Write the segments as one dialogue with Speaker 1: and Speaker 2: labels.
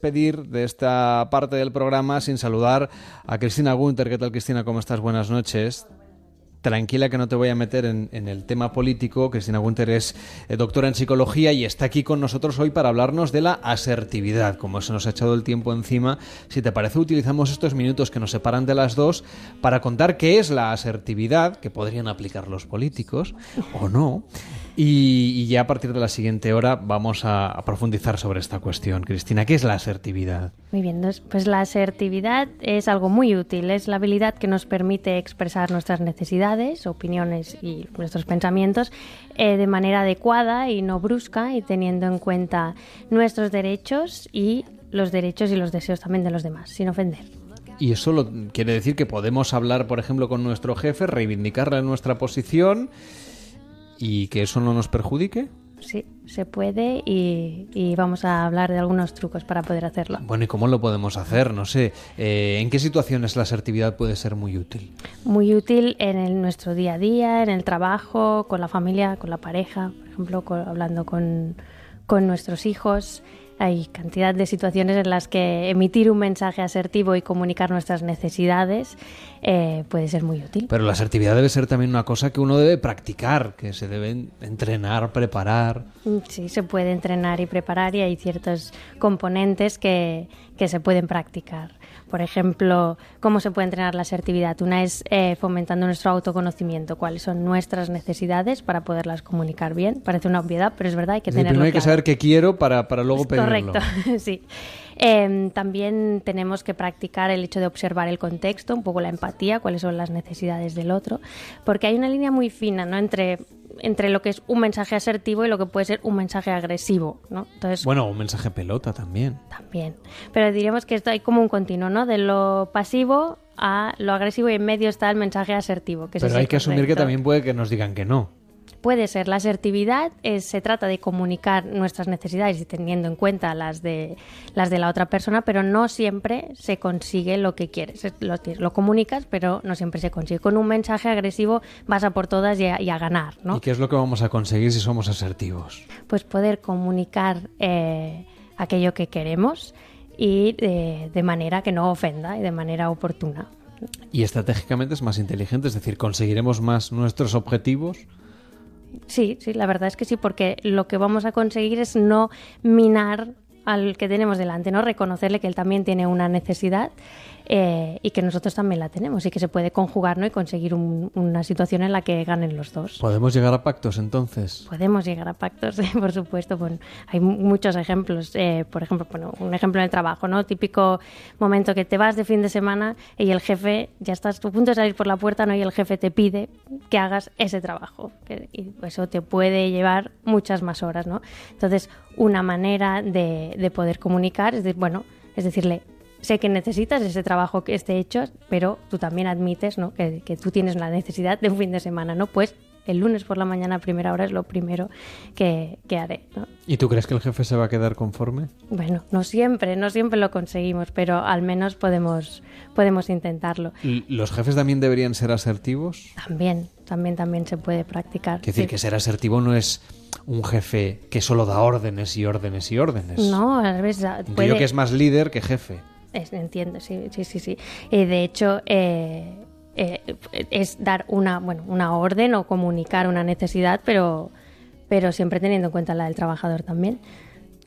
Speaker 1: pedir de esta parte del programa sin saludar a Cristina Gunter. ¿Qué tal, Cristina? ¿Cómo estás? Buenas noches. Tranquila que no te voy a meter en, el tema político. Cristina Gunter es eh, doctora en psicología y está aquí con nosotros hoy para hablarnos de la asertividad. Como se nos ha echado el tiempo encima, si te parece utilizamos estos minutos que nos separan de las dos para contar qué es la asertividad, que podrían aplicar los políticos o no, y, ya a partir de la siguiente hora vamos a, profundizar sobre esta cuestión. Cristina, ¿qué es la asertividad?
Speaker 2: Muy bien, pues la asertividad es algo muy útil. Es la habilidad que nos permite expresar nuestras necesidades, opiniones y nuestros pensamientos eh, de manera adecuada y no brusca y teniendo en cuenta nuestros derechos y los derechos y los deseos también de los demás, sin ofender.
Speaker 1: Y eso quiere decir que podemos hablar, por ejemplo, con nuestro jefe, reivindicarle nuestra posición y que eso no nos perjudique?
Speaker 2: Sí, se puede y, vamos a hablar de algunos trucos para poder hacerlo.
Speaker 1: Bueno, ¿y cómo lo podemos hacer? No sé, eh, ¿en qué situaciones la asertividad puede ser muy útil?
Speaker 2: Muy útil en nuestro día a día, en el trabajo, con la familia, con la pareja, por ejemplo, hablando con, con nuestros hijos, hay cantidad de situaciones en las que emitir un mensaje asertivo y comunicar nuestras necesidades eh, puede ser muy útil.
Speaker 1: Pero la asertividad debe ser también una cosa que uno debe practicar, que se debe entrenar, preparar.
Speaker 2: Mm, sí, se puede entrenar y preparar y hay ciertos componentes que, que se pueden practicar. Por ejemplo, ¿cómo se puede entrenar la asertividad? Una es eh, fomentando nuestro autoconocimiento, cuáles son nuestras necesidades para poderlas comunicar bien. Parece una obviedad, pero es verdad, hay que tenerlo
Speaker 1: Primero hay que saber qué quiero para, para luego
Speaker 2: pedirlo. Correcto, sí. Em, también tenemos que practicar el hecho de observar el contexto, un poco la empatía, cuáles son las necesidades del otro, porque hay una línea muy fina ¿no? entre entre lo que es un mensaje asertivo y lo que puede ser un mensaje agresivo, ¿no?
Speaker 1: Entonces, bueno, un mensaje pelota también.
Speaker 2: También. Pero diríamos que esto hay como un continuo, ¿no? De lo pasivo a lo agresivo y en medio está el mensaje asertivo. Que
Speaker 1: Pero hay que asumir que también puede que nos digan que no.
Speaker 2: Puede ser. La asertividad se trata de comunicar nuestras necesidades y teniendo en cuenta las de, las de la otra persona, pero no siempre se consigue lo que quieres. Lo, lo comunicas, pero no siempre se consigue. Con un mensaje agresivo vas a por todas y a, ganar. ¿no?
Speaker 1: ¿Y qué es lo que vamos a conseguir si somos asertivos?
Speaker 2: Pues poder comunicar eh, aquello que queremos y eh, de manera que no ofenda y de manera oportuna.
Speaker 1: Y estratégicamente es más inteligente, es decir, conseguiremos más nuestros objetivos
Speaker 2: Sí, sí, la verdad es que sí, porque lo que vamos a conseguir es no minar al que tenemos delante, ¿no? Reconocerle que él también tiene una necesidad eh, y que nosotros también la tenemos y que se puede conjugar ¿no? y conseguir una situación en la que ganen los dos.
Speaker 1: ¿Podemos llegar a pactos entonces?
Speaker 2: Podemos llegar a pactos, por supuesto. Bueno, hay muchos ejemplos. Eh, por ejemplo, bueno, un ejemplo en el trabajo, ¿no? Típico momento que te vas de fin de semana y el jefe, ya estás a punto de salir por la puerta ¿no? y el jefe te pide que hagas ese trabajo. y eso te puede llevar muchas más horas. ¿no? Entonces, una manera de, de poder comunicar es, de, bueno, es decirle, sé que necesitas ese trabajo que esté hecho, pero tú también admites ¿no? que, que, tú tienes la necesidad de un fin de semana, ¿no? Pues el lunes por la mañana a primera hora es lo primero que, que haré. ¿no?
Speaker 1: ¿Y tú crees que el jefe se va a quedar conforme?
Speaker 2: Bueno, no siempre, no siempre lo conseguimos, pero al menos podemos, podemos intentarlo.
Speaker 1: ¿Los jefes también deberían ser asertivos?
Speaker 2: También, también, también se puede practicar.
Speaker 1: Es decir, que ser asertivo no es un jefe que solo da órdenes y órdenes y órdenes.
Speaker 2: No, a veces
Speaker 1: puede... que es más líder que jefe.
Speaker 2: Es, entiendo, sí, sí, sí. sí. de hecho, eh, eh, es dar una, bueno, una orden o comunicar una necesidad, pero, pero siempre teniendo en cuenta la del trabajador también.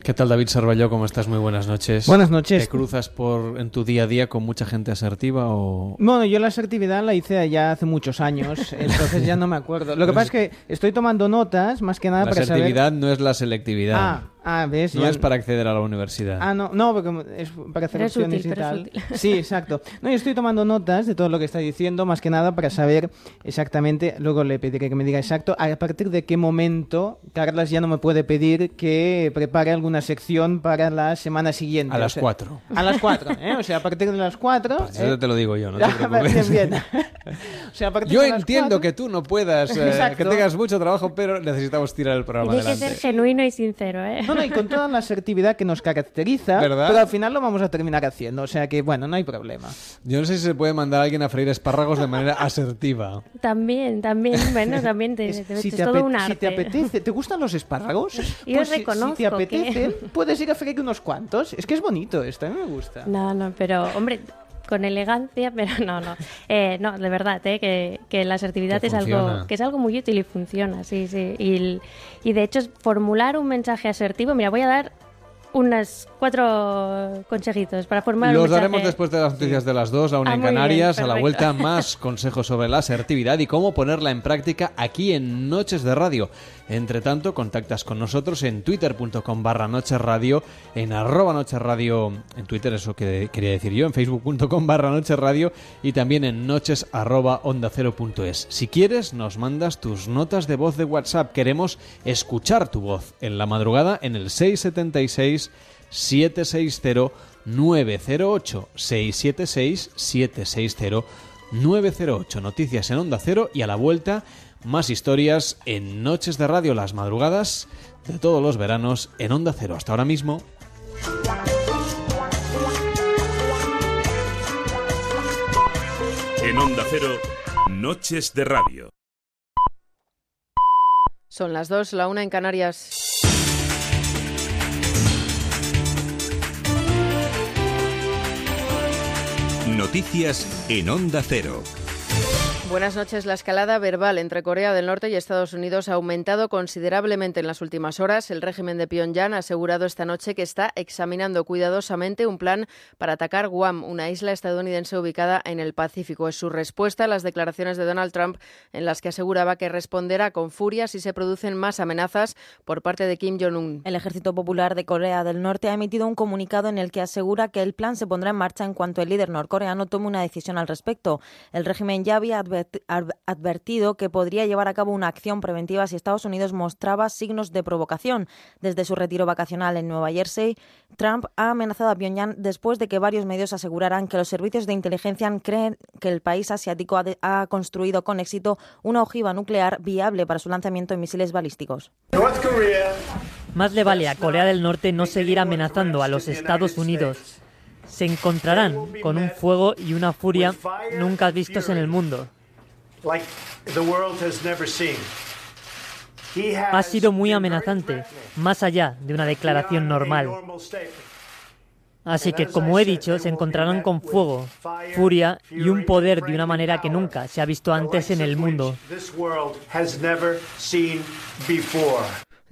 Speaker 1: ¿Qué tal David Sarvalló? ¿Cómo estás? Muy buenas noches.
Speaker 3: Buenas noches.
Speaker 1: ¿Te cruzas por en tu día a día con mucha gente asertiva o...?
Speaker 3: Bueno, yo la asertividad la hice ya hace muchos años, entonces ya no me acuerdo. Lo que pasa es que estoy tomando notas, más que nada
Speaker 1: la
Speaker 3: para
Speaker 1: saber... La asertividad no es la selectividad.
Speaker 3: Ah, Ah, ¿ves?
Speaker 1: No es para acceder a la universidad.
Speaker 3: Ah, no, no, porque es para hacer opciones y tal. Sí, exacto. No, yo estoy tomando notas de todo lo que está diciendo, más que nada para saber exactamente, luego le pediré que me diga exacto, a partir de qué momento Carlas ya no me puede pedir que prepare alguna sección para la semana siguiente.
Speaker 1: A las cuatro.
Speaker 3: A las cuatro, ¿eh? O sea, a partir de las cuatro...
Speaker 1: Eso te lo digo yo, no te preocupes.
Speaker 3: Bien, bien.
Speaker 1: o sea, a partir yo entiendo que tú no puedas, eh, que tengas mucho trabajo, pero necesitamos tirar el programa
Speaker 2: Tiene
Speaker 1: adelante.
Speaker 2: que ser genuino y sincero, ¿eh?
Speaker 3: y con toda la asertividad que nos caracteriza, pero al final lo vamos a terminar haciendo. O sea que, bueno, no hay problema.
Speaker 1: Yo no sé si se puede mandar a alguien a freír espárragos de manera asertiva.
Speaker 2: También, también, bueno, también te, si te todo un arte.
Speaker 3: Si te apetece, ¿te gustan los espárragos?
Speaker 2: Yo pues reconozco
Speaker 3: si, te apetece, fácil, puedes ir a freír unos cuantos. Es que es bonito esto, a mí me gusta.
Speaker 2: No, no, pero hombre, con elegancia, pero no, no. Eh, no, de verdad, eh, que, que, la asertividad es algo, que es algo muy útil y funciona, sí, sí. Y, y de hecho, formular un mensaje asertivo, mira, voy a dar unas cuatro consejitos para formar
Speaker 1: Los daremos después de las noticias de las dos, a una ah, en Canarias, a la vuelta más consejos sobre la asertividad y cómo ponerla en práctica aquí en Noches de Radio. Entre tanto, contactas con nosotros en twitter.com barra Noches Radio, en arroba Noches Radio, en Twitter eso que quería decir yo, en facebook.com barra Noches Radio y también en noches. Si quieres, nos mandas tus notas de voz de WhatsApp. Queremos escuchar tu voz en la madrugada en el 676 760 908 676 760 908 Noticias en Onda Cero y a la vuelta más historias en Noches de Radio las madrugadas de todos los veranos en Onda Cero. Hasta ahora mismo.
Speaker 4: En Onda Cero, Noches de Radio.
Speaker 5: Son las dos, la una en Canarias.
Speaker 4: Noticias en Onda Cero.
Speaker 5: Buenas noches. La escalada verbal entre Corea del Norte y Estados Unidos ha aumentado considerablemente en las últimas horas. El régimen de Pyongyang ha asegurado esta noche que está examinando cuidadosamente un plan para atacar Guam, una isla estadounidense ubicada en el Pacífico. Es su respuesta a las declaraciones de Donald Trump en las que aseguraba que responderá con furia si se producen más amenazas por parte de Kim Jong-un.
Speaker 6: El Ejército Popular de Corea del Norte ha emitido un comunicado en el que asegura que el plan se pondrá en marcha en cuanto el líder norcoreano tome una decisión al respecto. El régimen ya había advertido advertido que podría llevar a cabo una acción preventiva si Estados Unidos mostraba signos de provocación. Desde su retiro vacacional en Nueva Jersey, Trump ha amenazado a Pyongyang después de que varios medios aseguraran que los servicios de inteligencia creen que el país asiático ha, construido con éxito una ojiva nuclear viable para su lanzamiento de misiles balísticos.
Speaker 7: Más le vale a Corea del Norte no seguir amenazando a los Estados Unidos. Se encontrarán con un fuego y una furia nunca vistos en el mundo. Ha sido muy amenazante, más allá de una declaración normal. Así que, como he dicho, se encontrarán con fuego, furia y un poder de una manera que nunca se ha visto antes en el mundo.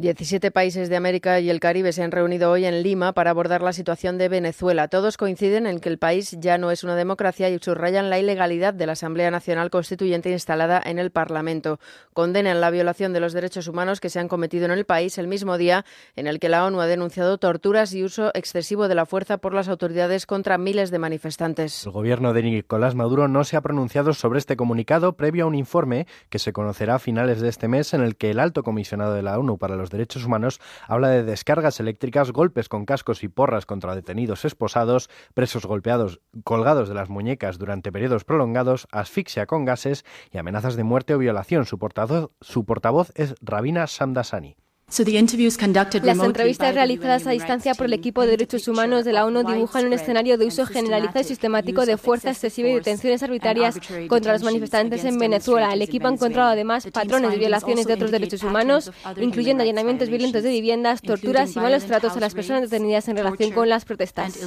Speaker 5: 17 países de América y el Caribe se han reunido hoy en Lima para abordar la situación de Venezuela. Todos coinciden en que el país ya no es una democracia y subrayan la ilegalidad de la Asamblea Nacional Constituyente instalada en el Parlamento. Condenan la violación de los derechos humanos que se han cometido en el país el mismo día en el que la ONU ha denunciado torturas y uso excesivo de la fuerza por las autoridades contra miles de manifestantes.
Speaker 8: El gobierno de Nicolás Maduro no se ha pronunciado sobre este comunicado previo a un informe que se conocerá a finales de este mes en el que el alto comisionado de la ONU para los Derechos Humanos habla de descargas eléctricas, golpes con cascos y porras contra detenidos esposados, presos golpeados, colgados de las muñecas durante periodos prolongados, asfixia con gases y amenazas de muerte o violación. Su portavoz, su portavoz es Rabina Samdasani.
Speaker 9: Las entrevistas realizadas a distancia por el equipo de derechos humanos de la ONU dibujan un escenario de uso generalizado y sistemático de fuerza excesiva y detenciones arbitrarias contra los manifestantes en Venezuela. El equipo ha encontrado además patrones de violaciones de otros derechos humanos, incluyendo allanamientos violentos de viviendas, torturas y malos tratos a las personas detenidas en relación con las protestas.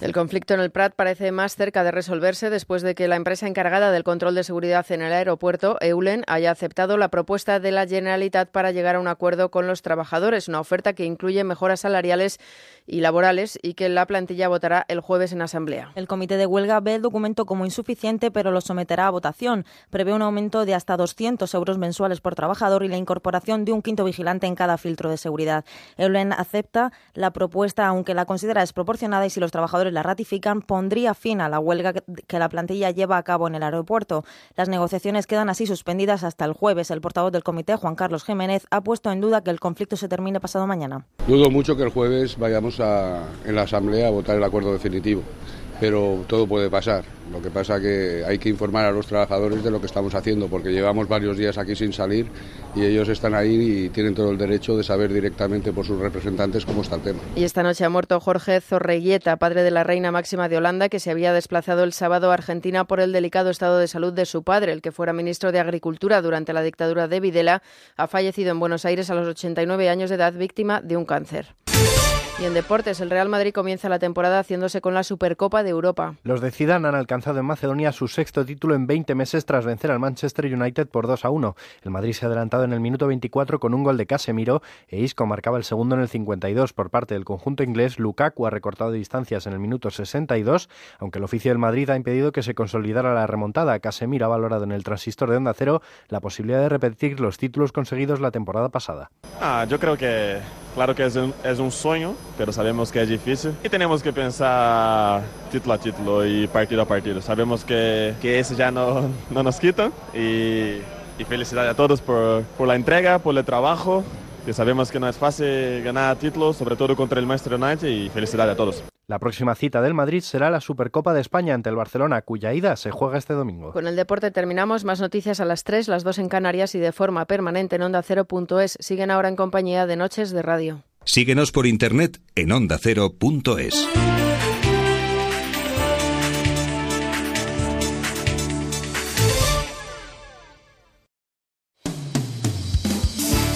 Speaker 5: El conflicto en el Prat parece más cerca de resolverse después de que la empresa encargada del control de seguridad en el aeropuerto, Eulen, haya aceptado la propuesta de la Generalitat para llegar a un acuerdo con los trabajadores, una oferta que incluye mejoras salariales y laborales y que la plantilla votará el jueves en asamblea.
Speaker 6: El comité de huelga ve el documento como insuficiente, pero lo someterá a votación. Prevé un aumento de hasta 200 euros mensuales por trabajador y la incorporación de un quinto vigilante en cada filtro de seguridad. Eulen acepta la propuesta, aunque la considera desproporcionada y si los trabajadores la ratifican, pondría fin a la huelga que la plantilla lleva a cabo en el aeropuerto. Las negociaciones quedan así suspendidas hasta el jueves. El portavoz del comité, Juan Carlos Jiménez, ha puesto en duda que el conflicto se termine pasado mañana.
Speaker 10: Dudo mucho que el jueves vayamos en la Asamblea a votar el acuerdo definitivo. Pero todo puede pasar. Lo que pasa que hay que informar a los trabajadores de lo que estamos haciendo, porque llevamos varios días aquí sin salir y ellos están ahí y tienen todo el derecho de saber directamente por sus representantes cómo está el tema.
Speaker 5: Y esta noche ha muerto Jorge Zorreguieta, padre de la reina máxima de Holanda, que se había desplazado el sábado a Argentina por el delicado estado de salud de su padre, el que fuera ministro de Agricultura durante la dictadura de Videla, ha fallecido en Buenos Aires a los 89 años de edad víctima de un cáncer. Y en deportes, el Real Madrid comienza la temporada haciéndose con la Supercopa de Europa.
Speaker 8: Los de Zidane han alcanzado en Macedonia su sexto título en 20 meses tras vencer al Manchester United por 2 a 1. El Madrid se ha adelantado en el minuto 24 con un gol de Casemiro e Isco marcaba el segundo en el 52 por parte del conjunto inglés. Lukaku ha recortado distancias en el minuto 62, aunque el oficio del Madrid ha impedido que se consolidara la remontada. Casemiro ha valorado en el transistor de Onda Cero la posibilidad de repetir los títulos conseguidos la temporada pasada.
Speaker 11: Ah, yo creo que, claro que es un, es un sueño pero sabemos que es difícil y tenemos que pensar título a título y partido a partido. Sabemos que, que eso ya no, no nos quita y, y felicidades a todos por, por la entrega, por el trabajo que sabemos que no es fácil ganar títulos, sobre todo contra el Maestro United, y felicidades a todos.
Speaker 8: La próxima cita del Madrid será la Supercopa de España ante el Barcelona, cuya ida se juega este domingo.
Speaker 5: Con el deporte terminamos. Más noticias a las 3, las 2 en Canarias y de forma permanente en Onda Cero.es. Siguen ahora en compañía de Noches de Radio.
Speaker 4: Síguenos por internet en ondacero.es.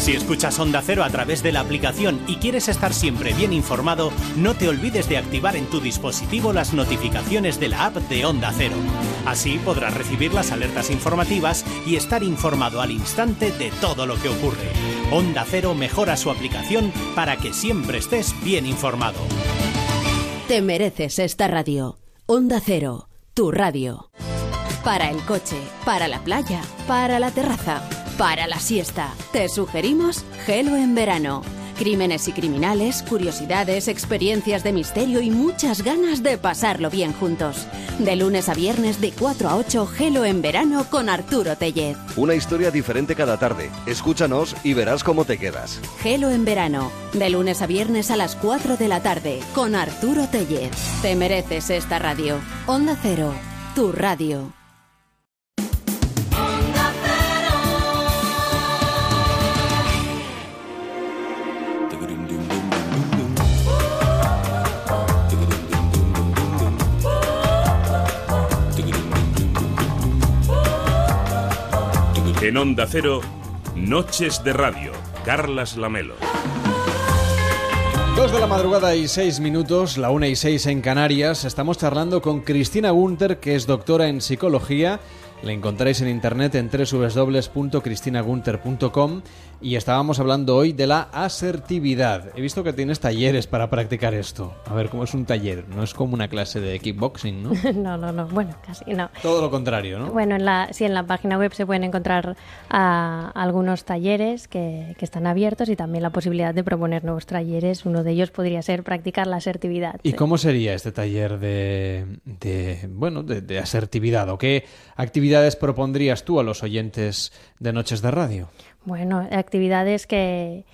Speaker 12: Si escuchas Onda Cero a través de la aplicación y quieres estar siempre bien informado, no te olvides de activar en tu dispositivo las notificaciones de la app de Onda Cero. Así podrás recibir las alertas informativas y estar informado al instante de todo lo que ocurre. Onda Cero mejora su aplicación para que siempre estés bien informado.
Speaker 13: Te mereces esta radio. Onda Cero, tu radio. Para el coche, para la playa, para la terraza para la siesta. Te sugerimos Gelo en verano. Crímenes y criminales, curiosidades, experiencias de misterio y muchas ganas de pasarlo bien juntos. De lunes a viernes de 4 a 8, Gelo en verano con Arturo Tellez.
Speaker 14: Una historia diferente cada tarde. Escúchanos y verás cómo te quedas.
Speaker 13: Gelo en verano, de lunes a viernes a las 4 de la tarde con Arturo Tellez. Te mereces esta radio. Onda Cero, tu radio.
Speaker 4: En Onda Cero, Noches de Radio, Carlas Lamelo.
Speaker 1: Dos de la madrugada y seis minutos, la una y seis en Canarias. Estamos charlando con Cristina Gunter, que es doctora en psicología. La encontráis en internet en www.cristinagunter.com y estábamos hablando hoy de la asertividad. He visto que tienes talleres para practicar esto. A ver, ¿cómo es un taller? No es como una clase de kickboxing, ¿no?
Speaker 2: no, no, no. Bueno, casi no.
Speaker 1: Todo lo contrario, ¿no?
Speaker 2: Bueno, en la, sí, en la página web se pueden encontrar ah, algunos talleres que, que, están abiertos y también la posibilidad de proponer nuevos talleres. Uno de ellos podría ser practicar la asertividad.
Speaker 1: ¿Y cómo sería este taller de, de bueno, de, de asertividad? ¿O qué actividades propondrías tú a los oyentes de Noches de Radio?
Speaker 2: Bueno, actividades que,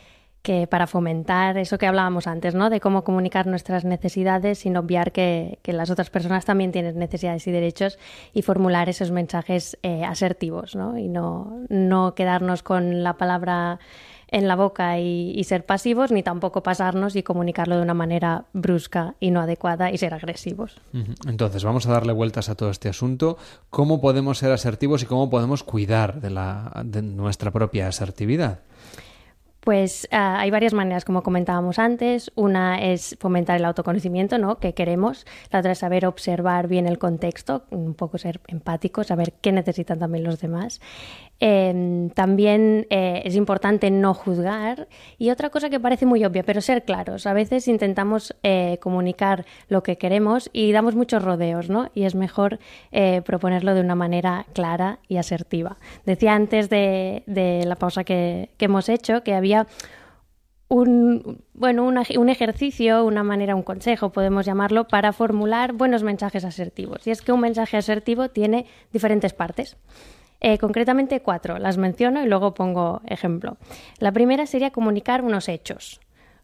Speaker 2: que para fomentar eso que hablábamos antes, ¿no? De cómo comunicar nuestras necesidades sin obviar que, que las otras personas también tienen necesidades y derechos y formular esos mensajes eh, asertivos, ¿no? Y no, no quedarnos con la palabra en la boca y, y, ser pasivos, ni tampoco pasarnos y comunicarlo de una manera brusca y no adecuada y ser agresivos.
Speaker 1: Entonces, vamos a darle vueltas a todo este asunto. ¿Cómo podemos ser asertivos y cómo podemos cuidar de, la, de nuestra propia asertividad?
Speaker 2: Pues uh, hay varias maneras, como comentábamos antes. Una es fomentar el autoconocimiento, ¿no? Que queremos. La otra es saber observar bien el contexto, un poco ser empático, saber qué necesitan también los demás. Eh, también eh, es importante no juzgar y otra cosa que parece muy obvia, pero ser claros. A veces intentamos eh, comunicar lo que queremos y damos muchos rodeos, ¿no? Y es mejor eh, proponerlo de una manera clara y asertiva. Decía antes de, la pausa que, hemos hecho que había un, bueno, un ejercicio, una manera, un consejo, podemos llamarlo, para formular buenos mensajes asertivos. Y es que un mensaje asertivo tiene diferentes partes. Eh, concretamente cuatro, las menciono y luego pongo ejemplo. La primera sería comunicar unos hechos.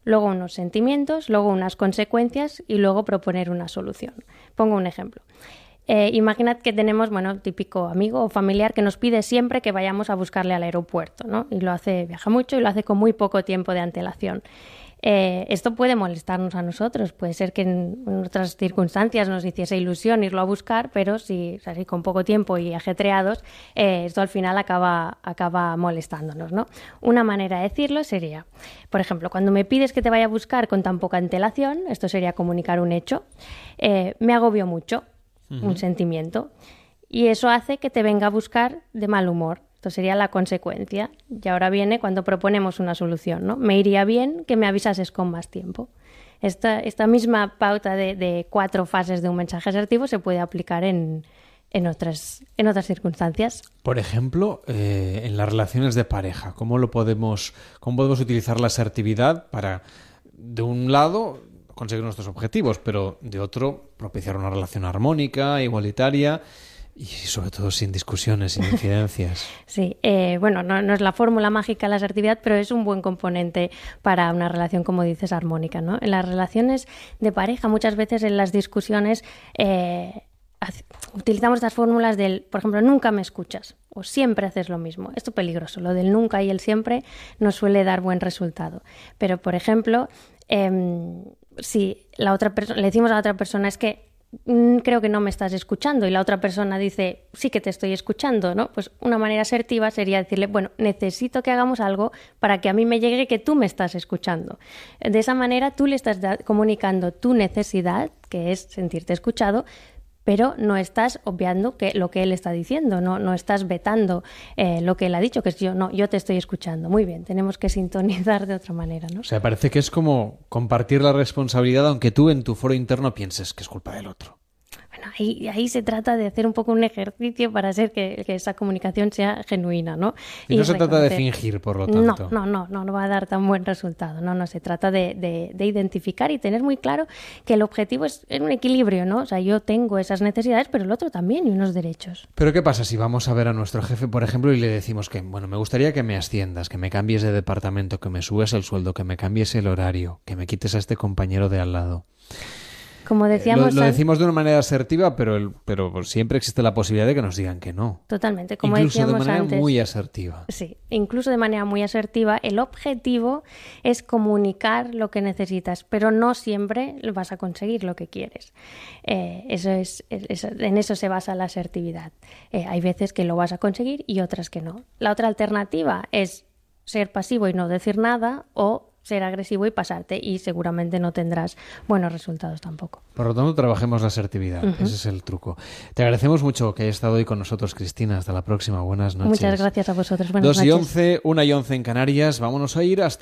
Speaker 2: luego unos sentimientos, luego unas consecuencias y luego proponer una solución. Pongo un ejemplo. Eh, imaginad que tenemos, bueno, típico amigo o familiar que nos pide siempre que vayamos a buscarle al aeropuerto, ¿no? Y lo hace, viaja mucho y lo hace con muy poco tiempo de antelación. Eh, esto puede molestarnos a nosotros, puede ser que en, otras circunstancias nos hiciese ilusión irlo a buscar, pero si con poco tiempo y ajetreados, eh, esto al final acaba, acaba molestándonos. ¿no? Una manera de decirlo sería, por ejemplo, cuando me pides que te vaya a buscar con tan poca antelación, esto sería comunicar un hecho, eh, me agobio mucho, un sentimiento, y eso hace que te venga a buscar de mal humor. Esto sería la consecuencia. Y ahora viene cuando proponemos una solución, ¿no? Me iría bien que me avisases con más tiempo. Esta, esta misma pauta de, cuatro fases de un mensaje asertivo se puede aplicar en, en, otras, en otras circunstancias.
Speaker 1: Por ejemplo, eh, en las relaciones de pareja, ¿cómo, lo podemos, ¿cómo podemos utilizar la asertividad para, de un lado, conseguir nuestros objetivos, pero de otro, propiciar una relación armónica, igualitaria? Y sobre todo sin discusiones, sin incidencias.
Speaker 2: sí, eh, bueno, no, es la fórmula mágica la asertividad, pero es un buen componente para una relación, como dices, armónica. ¿no? En las relaciones de pareja, muchas veces en las discusiones eh, utilizamos estas fórmulas del, por ejemplo, nunca me escuchas o siempre haces lo mismo. Esto es peligroso. Lo del nunca y el siempre no suele dar buen resultado. Pero, por ejemplo, em, si la otra le decimos a la otra persona es que creo que no me estás escuchando y la otra persona dice, sí que te estoy escuchando, ¿no? Pues una manera asertiva sería decirle, bueno, necesito que hagamos algo para que a mí me llegue que tú me estás escuchando. De esa manera tú le estás comunicando tu necesidad, que es sentirte escuchado, pero no estás obviando que lo que él está diciendo, no, no estás vetando eh, lo que él ha dicho, que es yo, no, yo te estoy escuchando. Muy bien, tenemos que sintonizar de otra manera, ¿no?
Speaker 1: O sea, parece que es como compartir la responsabilidad, aunque tú en tu foro interno pienses que es culpa del otro
Speaker 2: ahí, ahí se trata de hacer un poco un ejercicio para hacer que, esa comunicación sea genuina, ¿no?
Speaker 1: Y, no se trata de fingir, por lo tanto.
Speaker 2: No, no, no, no, va a dar tan buen resultado. No, no, se trata de, de, identificar y tener muy claro que el objetivo es, un equilibrio, ¿no? O sea, yo tengo esas necesidades, pero el otro también y unos derechos.
Speaker 1: Pero ¿qué pasa si vamos a ver a nuestro jefe, por ejemplo, y le decimos que, bueno, me gustaría que me asciendas, que me cambies de departamento, que me subes el sueldo, que me cambies el horario, que me quites a este compañero de al lado?
Speaker 2: Como decíamos,
Speaker 1: lo, decimos de una manera asertiva, pero, pero siempre existe la posibilidad de que nos digan que no.
Speaker 2: Totalmente, como
Speaker 1: incluso
Speaker 2: decíamos
Speaker 1: de manera muy asertiva.
Speaker 2: Sí, incluso de manera muy asertiva. El objetivo es comunicar lo que necesitas, pero no siempre vas a conseguir lo que quieres. Eh, eso es, en eso se basa la asertividad. Eh, hay veces que lo vas a conseguir y otras que no. La otra alternativa es ser pasivo y no decir nada o ser agresivo y pasarte y seguramente no tendrás buenos resultados tampoco.
Speaker 1: Por lo tanto, trabajemos la asertividad. Ese es el truco. Te agradecemos mucho que hayas estado hoy con nosotros, Cristina. Hasta la próxima. Buenas noches.
Speaker 2: Muchas gracias a vosotros. Buenas
Speaker 1: Dos y once, una y once en Canarias. Vámonos a ir hasta